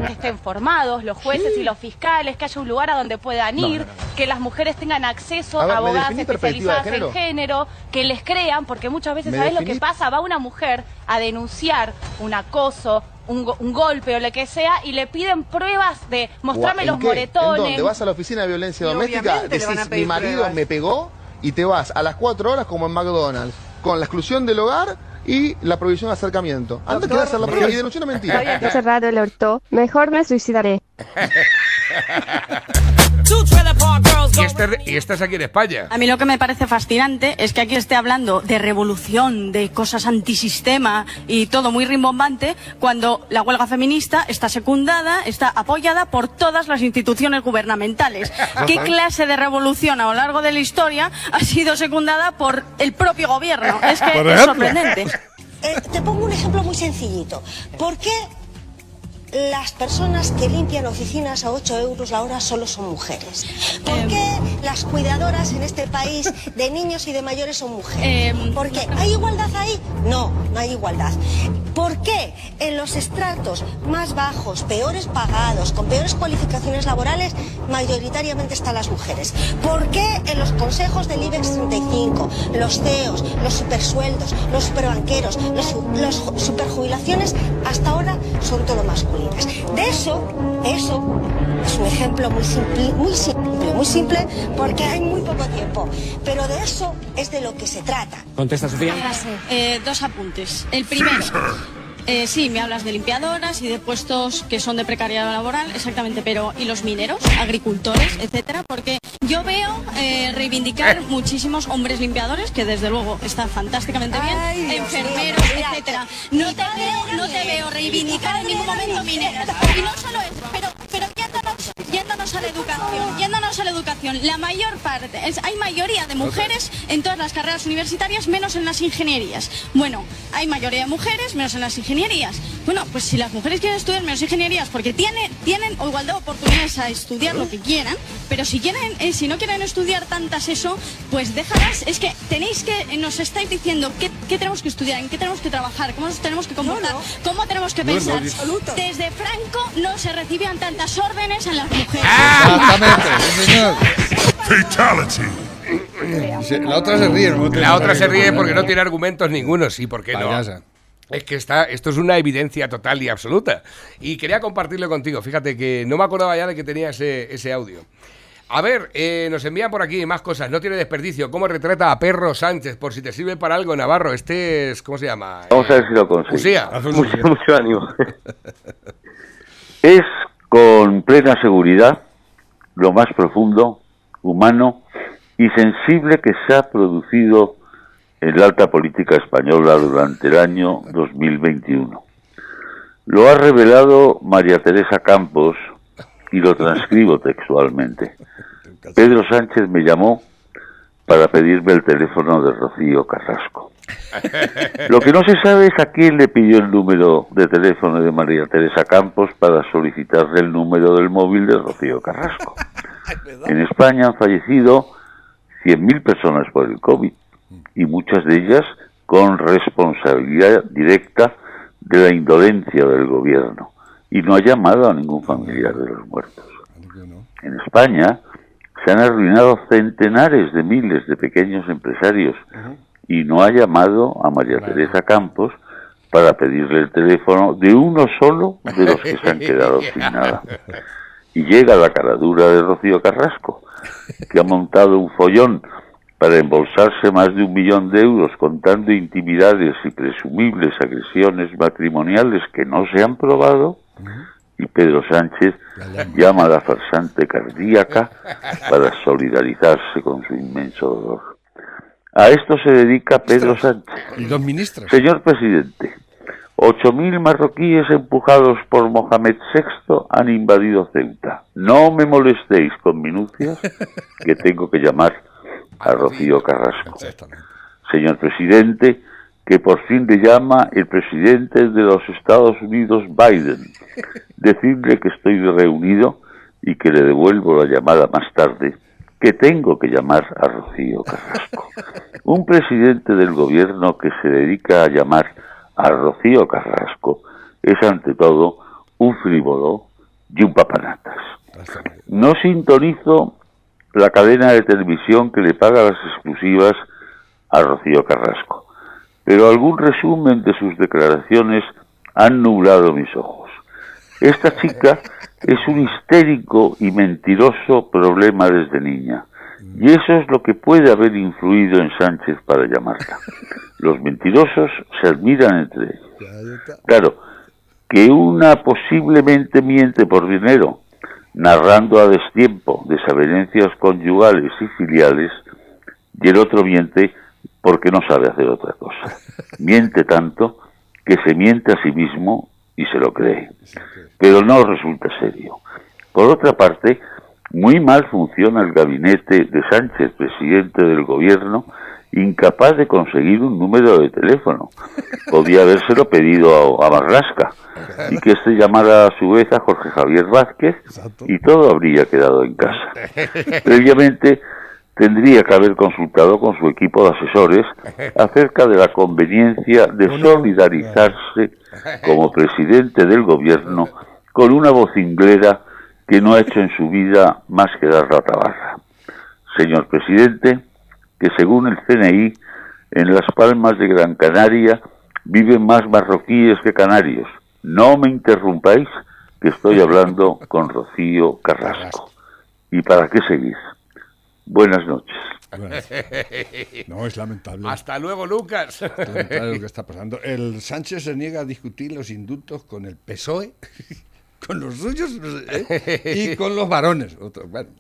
O: que estén formados los jueces y los fiscales, que haya un lugar a donde puedan ir,
M: no, no.
O: que las mujeres tengan acceso
M: A ver,
O: a
M: ¿me
O: abogadas especializadas en género, que les crean, porque muchas veces,
M: ¿Me
O: ¿sabes lo que pasa? Va una mujer a denunciar un acoso, un, go- un golpe o lo que sea, y le piden pruebas de mostrarme
M: ¿En
O: los
M: qué?
O: moretones.
M: ¿En dónde? Vas a la oficina de violencia
O: Y
M: doméstica, decís, mi marido
O: pruebas".
M: me pegó y te vas a las cuatro horas como en McDonald's, con la exclusión del hogar y la prohibición de acercamiento. Anda que hacer la prueba y denuncia una mentira.
P: Cerrado el orto. Mejor me suicidaré.
C: Y este, y este es aquí en España.
Q: A mí lo que me parece fascinante es que aquí esté hablando de revolución, de cosas antisistema y todo muy rimbombante, cuando la huelga feminista está secundada, está apoyada por todas las instituciones gubernamentales. ¿Qué clase de revolución a lo largo de la historia ha sido secundada por el propio gobierno? Es que es sorprendente.
R: Eh, te pongo un ejemplo muy sencillito. ¿Por qué las personas que limpian oficinas a 8 euros la hora solo son mujeres? ¿Por qué las cuidadoras en este país de niños y de mayores son mujeres? ¿Por qué? ¿Hay igualdad ahí? No, no hay igualdad. ¿Por qué en los estratos más bajos, peores pagados, con peores cualificaciones laborales, mayoritariamente están las mujeres? ¿Por qué en los consejos del IBEX 35, los CEOs, los supersueldos, los superbanqueros, los, su- los ju- superjubilaciones, hasta ahora son todo De eso, eso es un ejemplo muy simple, muy simple, muy simple, porque hay muy poco tiempo. Pero de eso es de lo que se trata.
Q: Contesta, Sofía. Eh, dos apuntes. El primero. Eh, sí, me hablas de limpiadoras y de puestos que son de precariedad laboral, exactamente, pero ¿y los mineros, agricultores, etcétera? Porque yo veo eh, reivindicar muchísimos hombres limpiadores, que desde luego está fantásticamente bien, enfermeros, etcétera. No te veo, no te veo reivindicar en ningún momento mineros. Y no solo eso, pero, yéndonos, a la educación, yéndonos a la educación, la mayor parte, es- hay mayoría de mujeres en todas las carreras universitarias, menos en las ingenierías. Bueno, hay mayoría de mujeres, menos en las ingenierías. Bueno, pues si las mujeres quieren estudiar menos ingenierías, porque tiene, tienen igualdad de oportunidades a estudiar lo que quieran, pero si quieren, eh, si no quieren estudiar tantas eso, pues déjalas. Es que tenéis que, eh, nos estáis diciendo qué, qué tenemos que estudiar, en qué tenemos que trabajar, cómo nos tenemos que comportar, cómo tenemos que
D: No, no,
Q: pensar. Desde Franco no se recibían tantas órdenes a las mujeres.
D: Exactamente, sí, señor. Se- La otra se ríe. ¿no?
C: La otra se ríe porque no tiene argumentos ninguno, sí, ¿por qué no?
D: Payasa.
C: Es que está, esto es una evidencia total y absoluta. Y quería compartirlo contigo. Fíjate que no me acordaba ya de que tenía ese, ese audio. A ver, eh, nos envían por aquí más cosas. No tiene desperdicio. ¿Cómo retrata a Perro Sánchez? Por si te sirve para algo, Navarro. Este es, ¿cómo se llama?
S: Vamos a ver si lo consigo. Mucho, mucho ánimo. es con plena seguridad lo más profundo, humano y sensible que se ha producido en la alta política española durante el año 2021. Lo ha revelado María Teresa Campos y lo transcribo textualmente. Pedro Sánchez me llamó para pedirme el teléfono de Rocío Carrasco. Lo que no se sabe es a quién le pidió el número de teléfono de María Teresa Campos para solicitarle el número del móvil de Rocío Carrasco. En España han fallecido 100.000 personas por el COVID y muchas de ellas con responsabilidad directa de la indolencia del gobierno y no ha llamado a ningún familiar de los muertos. En España se han arruinado centenares de miles de pequeños empresarios y no ha llamado a María Teresa Campos para pedirle el teléfono de uno solo de los que se han quedado sin nada. Y llega la caradura de Rocío Carrasco, que ha montado un follón para embolsarse más de un millón de euros contando intimidades y presumibles agresiones matrimoniales que no se han probado, y Pedro Sánchez llama a la farsante cardíaca para solidarizarse con su inmenso dolor. A esto se dedica Pedro Sánchez.
D: Y dos ministros.
S: Señor presidente, 8.000 marroquíes empujados por Mohamed VI han invadido Ceuta. No me molestéis con minucias, que tengo que llamar a Rocío Carrasco. Señor presidente, que por fin le llama el presidente de los Estados Unidos, Biden. Decirle que estoy reunido y que le devuelvo la llamada más tarde, que tengo que llamar a Rocío Carrasco. Un presidente del gobierno que se dedica a llamar a Rocío Carrasco es ante todo un frívolo y un papanatas. No sintonizo la cadena de televisión que le paga las exclusivas a Rocío Carrasco, pero algún resumen de sus declaraciones han nublado mis ojos. Esta chica es un histérico y mentiroso problema desde niña. Y eso es lo que puede haber influido en Sánchez para llamarla. Los mentirosos se admiran entre ellos. Claro, que una posiblemente miente por dinero, narrando a destiempo desavenencias conyugales y filiales, y el otro miente porque no sabe hacer otra cosa. Miente tanto que se miente a sí mismo y se lo cree, pero no resulta serio. Por otra parte, muy mal funciona el gabinete de Sánchez, presidente del gobierno, incapaz de conseguir un número de teléfono. Podía habérselo pedido a, a Marlasca y que éste llamara a su vez a Jorge Javier Vázquez y todo habría quedado en casa. Previamente tendría que haber consultado con su equipo de asesores acerca de la conveniencia de solidarizarse como presidente del gobierno con una vocinglera que no ha hecho en su vida más que dar la tabarra. Señor presidente, que según el CNI, en Las Palmas de Gran Canaria viven más marroquíes que canarios. No me interrumpáis, que estoy hablando con Rocío Carrasco. ¿Y para qué seguís? Buenas noches.
D: No, es lamentable.
C: Hasta luego, Lucas.
D: Es lamentable lo que está pasando. El Sánchez se niega a discutir los indultos con el PSOE, con los suyos ¿eh? y con los varones. Otro- bueno,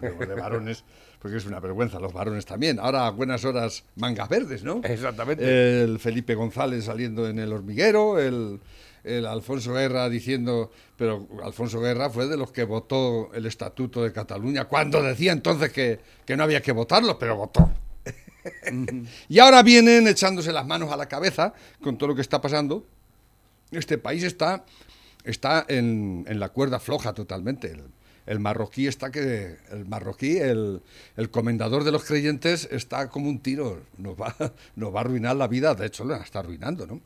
D: de varones, porque es una vergüenza, los varones también. Ahora a buenas horas mangas verdes, ¿no?
C: Exactamente.
D: El Felipe González saliendo en el hormiguero, el, el Alfonso Guerra diciendo, pero Alfonso Guerra fue de los que votó el Estatuto de Cataluña, cuando decía entonces que, que no había que votarlo, pero votó. y ahora vienen echándose las manos a la cabeza con todo lo que está pasando. Este país está, está en, en la cuerda floja totalmente. El, el marroquí está que. El marroquí, el, el comendador de los creyentes, está como un tiro. Nos va, nos va a arruinar la vida. De hecho, la está arruinando, ¿no?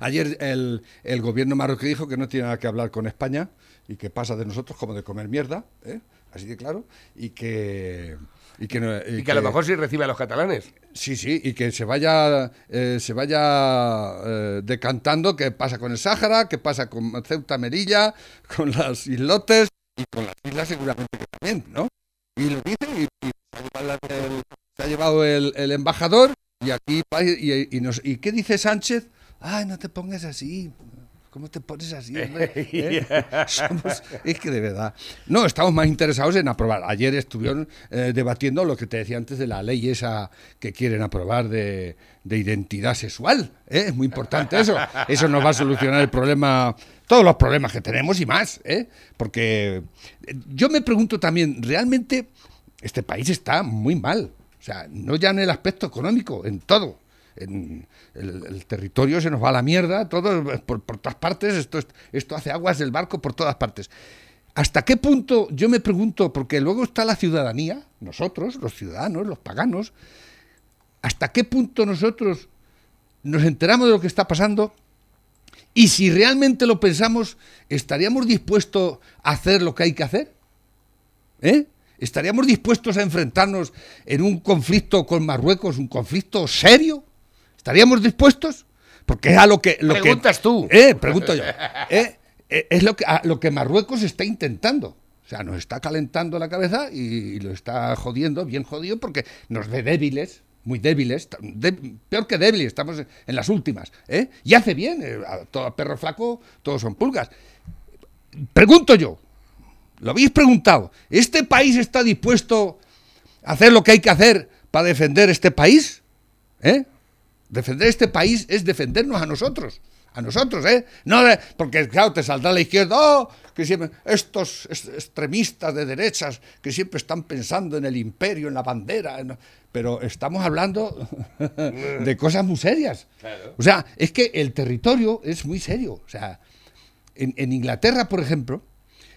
D: Ayer el, el gobierno marroquí dijo que no tiene nada que hablar con España y que pasa de nosotros como de comer mierda, ¿eh? así de claro, y que... Y que, no-
C: Y que a lo mejor sí recibe a los catalanes.
D: Sí, sí, y que se vaya, eh, se vaya eh, decantando qué pasa con el Sáhara, qué pasa con Ceuta, Melilla, con las islotes y con las islas seguramente que también, ¿no? Y lo dice y, y se ha llevado el, se ha llevado el- embajador y aquí y- y nos, ¿y qué dice Sánchez? Ay, no te pongas así. ¿Cómo te pones así? ¿Eh? Somos- es que de verdad. No, estamos más interesados en aprobar. Ayer estuvieron eh, debatiendo lo que te decía antes de la ley esa que quieren aprobar de, de identidad sexual. ¿eh? Es muy importante eso. Eso nos va a solucionar el problema, todos los problemas que tenemos y más. ¿eh? Porque yo me pregunto también, ¿realmente este país está muy mal? O sea, no ya en el aspecto económico, en todo el, territorio se nos va a la mierda, todo por, todas partes, esto, es- esto hace aguas del barco por todas partes. ¿Hasta qué punto, yo me pregunto, porque luego está la ciudadanía, nosotros, los ciudadanos, los paganos, ¿hasta qué punto nosotros nos enteramos de lo que está pasando? Y si realmente lo pensamos, ¿estaríamos dispuestos a hacer lo que hay que hacer? ¿Eh? ¿Estaríamos dispuestos a enfrentarnos en un conflicto con Marruecos, un conflicto serio? ¿Estaríamos dispuestos? Porque es a lo que... Lo que-
C: Preguntas tú.
D: Eh, pregunto yo. Eh, eh, es lo que, a lo que Marruecos está intentando. O sea, nos está calentando la cabeza y, lo está jodiendo, bien jodido, porque nos ve débiles, muy débiles, de- peor que débiles, estamos en las últimas. ¿eh? Y hace bien, eh, a todo perro flaco, todos son pulgas. Pregunto yo, lo habéis preguntado, ¿este país está dispuesto a hacer lo que hay que hacer para defender este país? ¿Eh? Defender este país es defendernos a nosotros. A nosotros, ¿eh? No porque, claro, te saldrá la izquierda, oh, que siempre, estos es- extremistas de derechas que siempre están pensando en el imperio, en la bandera, en- pero estamos hablando de cosas muy serias. O sea, es que el territorio es muy serio. O sea, en, en Inglaterra, por ejemplo,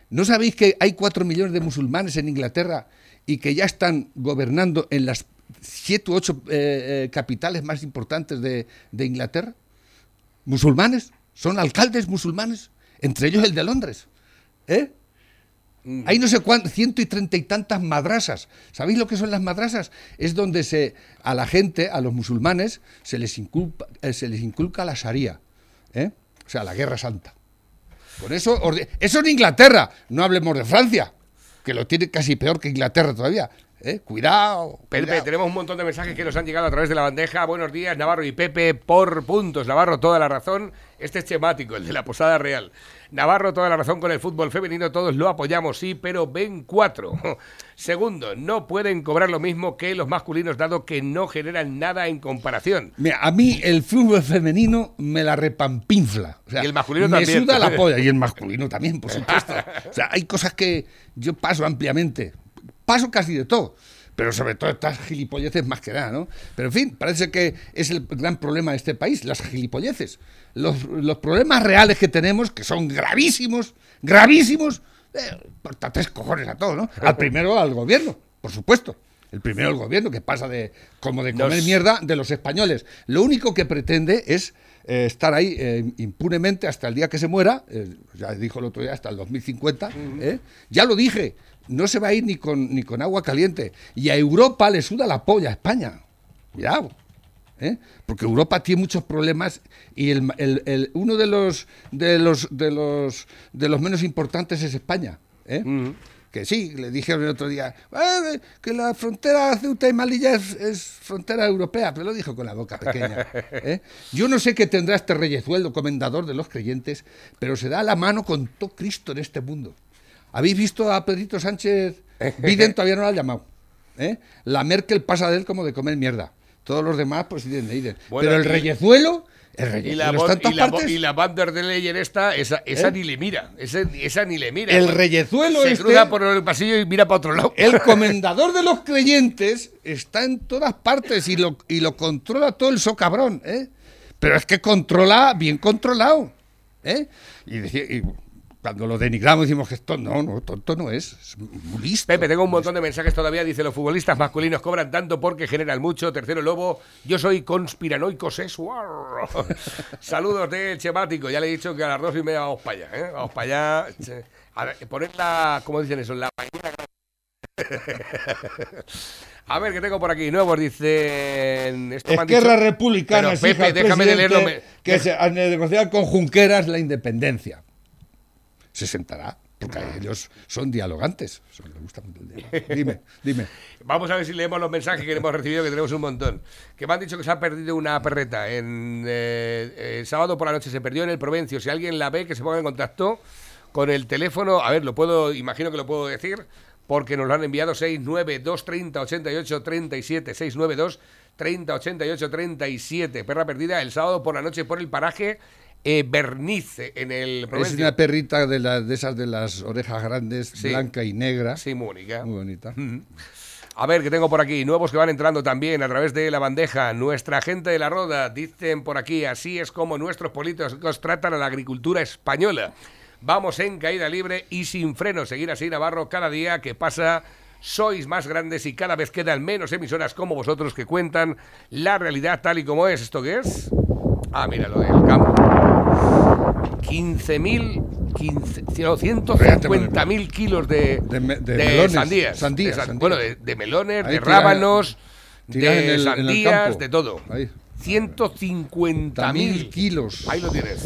D: ¿no sabéis que hay cuatro millones de musulmanes en Inglaterra y que ya están gobernando en las siete u ocho eh, eh, capitales más importantes de, de Inglaterra? Musulmanes, son alcaldes musulmanes, entre ellos el de Londres. ¿Eh? Hay no sé cuántas, ciento y treinta y tantas madrasas. ¿Sabéis lo que son las madrasas? Es donde se, a la gente, a los musulmanes, se les inculpa, eh, se les inculca la sharia, ¿eh? o sea, la guerra santa. Por eso, eso en Inglaterra, no hablemos de Francia, que lo tiene casi peor que Inglaterra todavía. ¿Eh? Cuidado.
C: Pepe,
D: cuidado.
C: tenemos un montón de mensajes que nos han llegado a través de la bandeja. Buenos días, Navarro y Pepe, por puntos. Navarro, toda la razón. Este es temático, el de la Posada Real. Navarro, toda la razón con el fútbol femenino. Todos lo apoyamos, sí, pero ven cuatro. Segundo, no pueden cobrar lo mismo que los masculinos, dado que no generan nada en comparación.
D: Mira, a mí el fútbol femenino me la repampinfla. O sea,
C: Y el masculino
D: me
C: también.
D: suda la polla. Y el masculino también, por supuesto. O sea, hay cosas que yo paso ampliamente. Paso casi de todo. Pero sobre todo estas gilipolleces más que nada, ¿no? Pero en fin, parece que es el gran problema de este país, las gilipolleces. Los, los problemas reales que tenemos, que son gravísimos, gravísimos, eh, porta tres cojones a todo, ¿no? Al primero al gobierno, por supuesto. El primero el gobierno, que pasa de como de comer mierda de los españoles. Lo único que pretende es eh, estar ahí eh, impunemente hasta el día que se muera, eh, ya dijo el otro día, hasta el 2050, ¿eh? ya lo dije, no se va a ir ni con, ni con agua caliente. Y a Europa le suda la polla a España. Cuidado. ¿eh? Porque Europa tiene muchos problemas y el, el- el- uno de los, de, los, de, los, de los menos importantes es España. ¿eh? Que sí, le dijeron el otro día "Ah, que la frontera Ceuta y Malilla es, es frontera europea, pero lo dijo con la boca pequeña. ¿eh? Yo no sé qué tendrá este reyezuelo, comendador de los creyentes, pero se da la mano con todo Cristo en este mundo. ¿Habéis visto a Pedrito Sánchez? Biden todavía no lo ha llamado. ¿eh? La Merkel pasa de él como de comer mierda. Todos los demás, pues de Biden.
C: Bueno,
D: Pero el
C: y-
D: reyezuelo, el
C: Y la,
D: todas
C: y la, y la Van der Leyen esta, esa, esa
D: ¿Eh?
C: ni le mira. Esa, esa ni le mira.
D: El reyezuelo
C: Se
D: este-
C: cruza por el pasillo y mira para otro lado.
D: El comendador de los creyentes está en todas partes y lo, y lo controla todo el socabrón, ¿eh? Pero es que controla bien controlado, ¿eh? Y, y cuando lo denigramos decimos que esto no, no, tonto no es, es muy listo.
C: Pepe, tengo un montón de mensajes todavía. Dice, los futbolistas masculinos cobran tanto porque generan mucho. Tercero Lobo, yo soy conspiranoico sexual. Saludos del Chemático. Ya le he dicho que a las dos y media vamos para allá. ¿eh? Vamos para allá. A ver, poner la, ¿cómo dicen eso? La mañana. A ver, que tengo por aquí nuevos, dicen... Esto
D: Esquerra
C: dicho-
D: Republicana
C: Pero, Pepe, déjame de leerlo. me-
D: que se al negociar con Junqueras la independencia. Se sentará, porque ellos son dialogantes. Les gusta mucho el diálogo. Dime, dime.
C: Vamos a ver si leemos los mensajes que hemos recibido, que tenemos un montón. Que me han dicho que se ha perdido una perreta. En, eh, el sábado por la noche se perdió en el Provencio. Si alguien la ve, que se ponga en contacto con el teléfono. A ver, lo puedo, imagino que lo puedo decir, porque nos lo han enviado 692 30 88 37 692 30 88 37. Perra perdida el sábado por la noche por el paraje eh, Bernice, en el
D: Es
C: Provencio.
D: una perrita de, la- de esas de las orejas grandes,
C: Sí.
D: blanca y negra.
C: Sí, muy bonita.
D: Muy bonita.
C: A ver, que tengo por aquí nuevos que van entrando también a través de la bandeja. Nuestra gente de la Roda, dicen por aquí, así es como nuestros políticos tratan a la agricultura española. Vamos en caída libre y sin freno. Seguir así, Navarro, cada día que pasa sois más grandes y cada vez quedan menos emisoras como vosotros que cuentan la realidad tal y como es. ¿Esto qué es? Ah, mira, lo del campo. 15.000, 15 no, 150.000 kilos de,
D: de
C: de
D: melones,
C: sandías.
D: sandías,
C: De san-
D: sandías.
C: Bueno, de, de melones,
D: Ahí
C: de
D: tiran-
C: rábanos,
D: tiran
C: de
D: en el-
C: sandías, de todo.
D: Ahí.
C: 150.000
D: mil kilos.
C: Ahí lo tienes.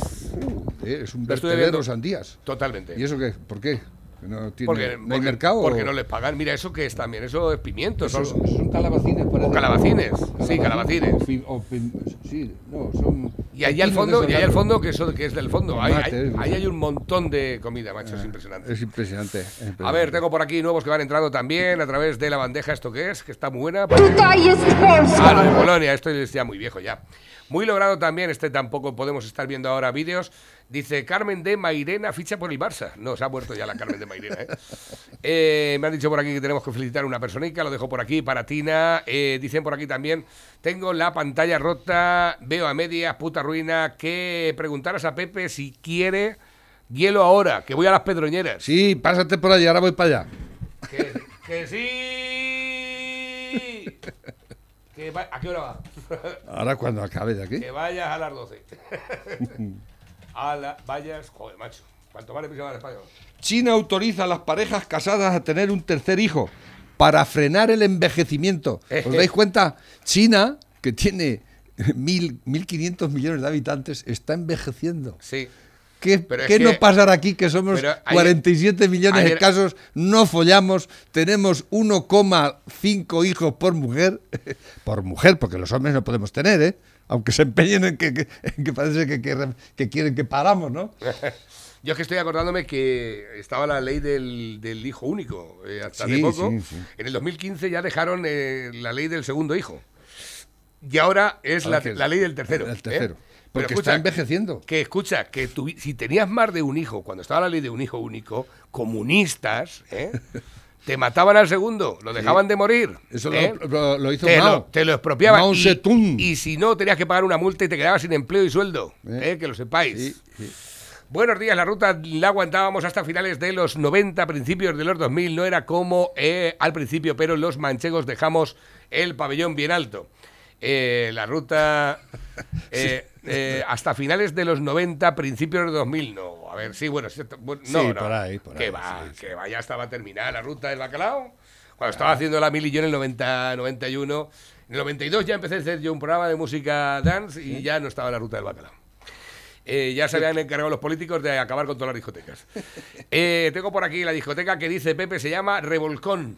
D: Eh, es un vertedero de sandías.
C: Totalmente.
D: ¿Y eso qué? ¿Por qué? ¿Que ¿No, tiene,
C: Porque,
D: ¿no hay mercado?
C: Porque
D: o-
C: no les pagan. Mira, ¿eso qué es también? Eso es pimiento.
D: Eso-
C: son,
D: son calabacines, parece.
C: O calabacines. Sí, calabacines.
D: O pim- o pim- sí, no, son.
C: Y ahí al fondo, y ahí al fondo, que, eso, que es del fondo. Ahí,
D: sí.
C: hay un montón de comida, macho. Es impresionante.
D: Es impresionante. es
C: A ver, tengo por aquí nuevos que van entrando también a través de la bandeja. ¿Esto qué es? Que está muy buena. Ah, lo de Polonia, esto es ya muy viejo ya. Muy logrado también, este tampoco podemos estar viendo ahora vídeos. Dice Carmen de Mairena ficha por el Barça. No, se ha muerto ya la Carmen de Mairena. ¿eh? Eh, me han dicho por aquí que tenemos que felicitar a una personita, lo dejo por aquí para Tina. Eh, dicen por aquí también, tengo la pantalla rota, veo a media, puta ruina, que preguntaras a Pepe si quiere hielo ahora, que voy a las pedroñeras.
D: Sí, pásate por allá, ahora voy para allá.
C: Que, que sí. Que va- ¿A qué hora va?
D: Ahora cuando acabe de aquí.
C: Que vayas a las 12. a la, vayas, joder, macho. ¿Cuánto vale español?
D: China autoriza a las parejas casadas a tener un tercer hijo para frenar el envejecimiento.
C: Eh,
D: ¿Os dais cuenta? China, que tiene mil, 1.500 millones de habitantes, está envejeciendo.
C: Sí.
D: ¿Qué,
C: Pero
D: qué
C: que-
D: no pasará aquí que somos
C: ayer-
D: 47 millones
C: ayer-
D: escasos, no follamos, tenemos 1,5 hijos por mujer? por mujer, porque los hombres no podemos tener, ¿eh? Aunque se empeñen en que, que- en que parece que, quieren que paramos, ¿no?
C: Yo es que estoy acordándome que estaba la ley del, del hijo único eh, hasta
D: Sí,
C: hace poco.
D: sí, sí.
C: En el 2015 ya dejaron eh, la ley del segundo hijo. Y ahora es
D: Ahora
C: la, ley del tercero.
D: el
C: ¿eh?
D: tercero.
C: Pero
D: Porque está envejeciendo.
C: Que escucha, que si tenías más de un hijo, cuando estaba la ley de un hijo único, comunistas, ¿eh? te mataban al segundo, lo dejaban de morir.
D: Eso
C: ¿eh?
D: lo, lo- lo hizo
C: te,
D: Mao.
C: lo, te lo expropiaban.
D: Mao
C: y- si no, tenías que pagar una multa y te quedabas sin empleo y sueldo. ¿eh? Que lo sepáis. Buenos días, la ruta la aguantábamos hasta finales de los 90, principios de los 2000. No era como eh, al principio, pero los manchegos dejamos el pabellón bien alto. Eh, la ruta eh, eh, hasta finales de los 90, principios de 2000, no. A ver, sí, bueno, sí, bueno, no,
D: Sí,
C: no.
D: por ahí, por
C: que
D: ahí,
C: va, que va, ya estaba terminada la ruta del bacalao. Cuando estaba haciendo la mil y yo en el 90, 91. En el 92 ya empecé a hacer yo un programa de música dance y ya no estaba la ruta del bacalao. Eh, ya se habían encargado los políticos de acabar con todas las discotecas. Eh, tengo por aquí la discoteca que dice Pepe, se llama Revolcón.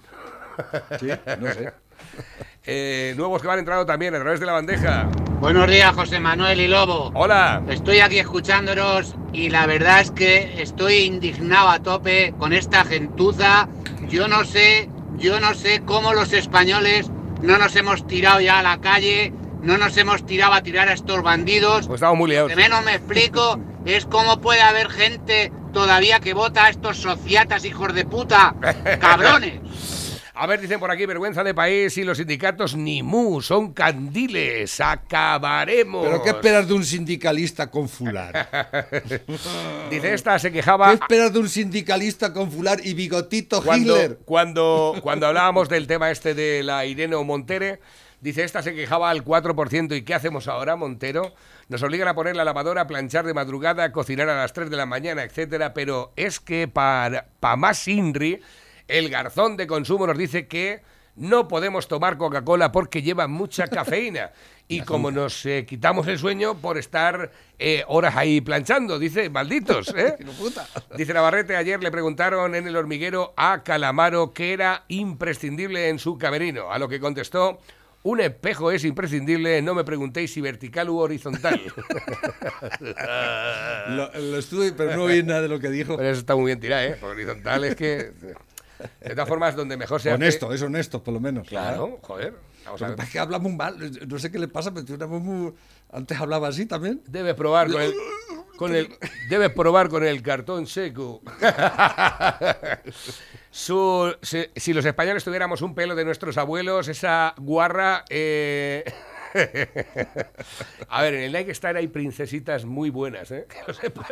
D: Sí, no sé.
C: Eh, nuevos que van entrando también a través de la bandeja.
T: Buenos días, José Manuel y Lobo.
C: Hola.
T: Estoy aquí escuchándonos y la verdad es que estoy indignado a tope con esta gentuza. Yo no sé, yo no sé cómo los españoles no nos hemos tirado ya a la calle, no nos hemos tirado a tirar a estos bandidos.
C: Pues estamos muy liados.
T: Lo que menos me explico es cómo puede haber gente todavía que vota a estos sociatas hijos de puta, cabrones.
C: A ver, dicen por aquí, vergüenza de país y los sindicatos ni mu, son candiles, acabaremos.
D: ¿Pero qué esperas de un sindicalista con fular?
C: Dice esta, se quejaba...
D: ¿Qué esperas de un sindicalista con fular y bigotito
C: Cuando,
D: Hitler?
C: cuando, cuando hablábamos del tema este de la Irene Montere, dice esta se quejaba al 4% y ¿qué hacemos ahora, Montero? Nos obligan a poner la lavadora, a planchar de madrugada, a cocinar a las 3 de la mañana, etcétera, pero es que para pa más Inri, el garzón de consumo nos dice que no podemos tomar Coca-Cola porque lleva mucha cafeína. Y como nos eh, quitamos el sueño por estar eh, horas ahí planchando, dice, malditos, ¿eh? Dice Navarrete, ayer le preguntaron en el hormiguero a Calamaro qué era imprescindible en su camerino, a lo que contestó, un espejo es imprescindible, no me preguntéis si vertical u horizontal.
D: Lo, lo estuve, pero no oí nada de lo que dijo.
C: Pero eso está muy bien tirado, ¿eh? Horizontal es que... De todas formas, donde mejor se hace-
D: Honesto, es honesto, por lo menos.
C: Claro, joder. Vamos a ver.
D: es que habla muy mal. No sé qué le pasa, pero tiene muy- antes hablaba así también.
C: Debes probar con el, con el debes probar con el cartón seco. Su- si, si los españoles tuviéramos un pelo de nuestros abuelos, esa guarra. eh, A ver, en el Nike Star hay princesitas muy buenas, ¿eh? Que lo sepas.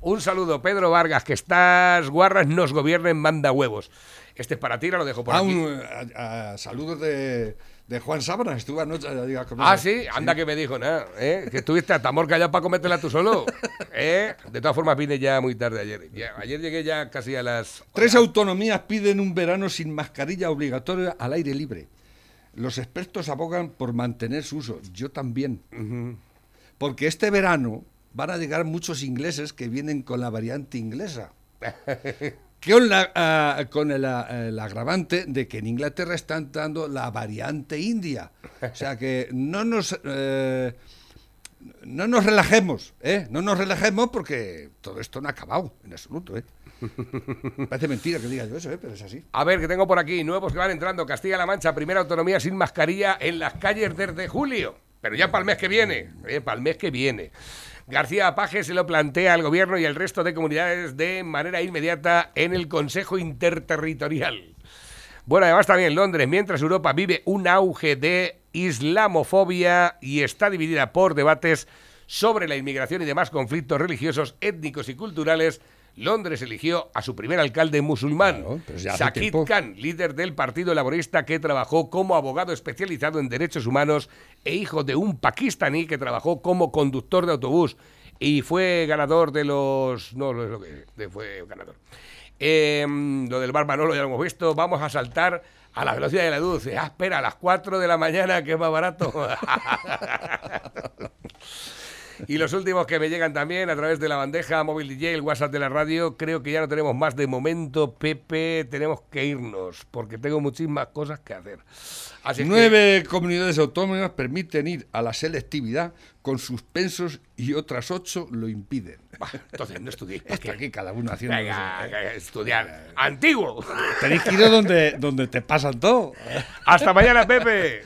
C: Un saludo, Pedro Vargas, que estas guarras nos gobiernen, manda huevos. Este es para ti, lo dejo por
D: Ah,
C: aquí.
D: un, a- a- saludos de, de Juan Sábana. Estuve anoche. diga, con
C: Ah, sí, anda que me dijo nada, ¿eh? Que estuviste a Tamor callado para comértela tú solo, ¿eh? De todas formas vine ya muy tarde ayer. Ya- ayer llegué ya casi a las...
D: Tres autonomías piden un verano sin mascarilla obligatoria al aire libre. Los expertos abogan por mantener su uso. Yo también. Porque este verano van a llegar muchos ingleses que vienen con la variante inglesa. Con, la, ah, con el, ah, el agravante de que en Inglaterra están dando la variante india. O sea que no nos, eh, no nos relajemos, ¿eh? No nos relajemos porque todo esto no ha acabado en absoluto, ¿eh? Parece mentira que diga yo eso, ¿eh? Pero es así.
C: A ver, que tengo por aquí nuevos que van entrando. Castilla-La Mancha, primera autonomía sin mascarilla en las calles desde julio. Pero ya para el mes que viene, eh, para el mes que viene. García Paje se lo plantea al gobierno y al resto de comunidades de manera inmediata en el Consejo Interterritorial. Bueno, además también Londres, mientras Europa vive un auge de islamofobia y está dividida por debates sobre la inmigración y demás conflictos religiosos, étnicos y culturales, Londres eligió a su primer alcalde musulmán,
D: tiempo.
C: Khan, líder del Partido Laborista que trabajó como abogado especializado en derechos humanos e hijo de un pakistaní que trabajó como conductor de autobús y fue ganador de los... No, no es lo que... fue ganador. Eh, lo del bar Manolo ya lo hemos visto. Vamos a saltar a la velocidad de la luz. Ah, espera, a las 4 de la mañana, que es más barato. Y los últimos que me llegan también a través de la bandeja móvil DJ, el WhatsApp de la radio, creo que ya no tenemos más de momento, Pepe, tenemos que irnos, porque tengo muchísimas cosas que hacer. Así es que-
D: Nueve comunidades autónomas permiten ir a la selectividad con suspensos y otras ocho lo impiden.
C: entonces no estudiéis.
D: Está aquí cada uno haciendo.
C: Venga, estudiar. ¡Antiguo!
D: Tenéis que ir donde, donde te pasan todo.
C: Hasta mañana, Pepe.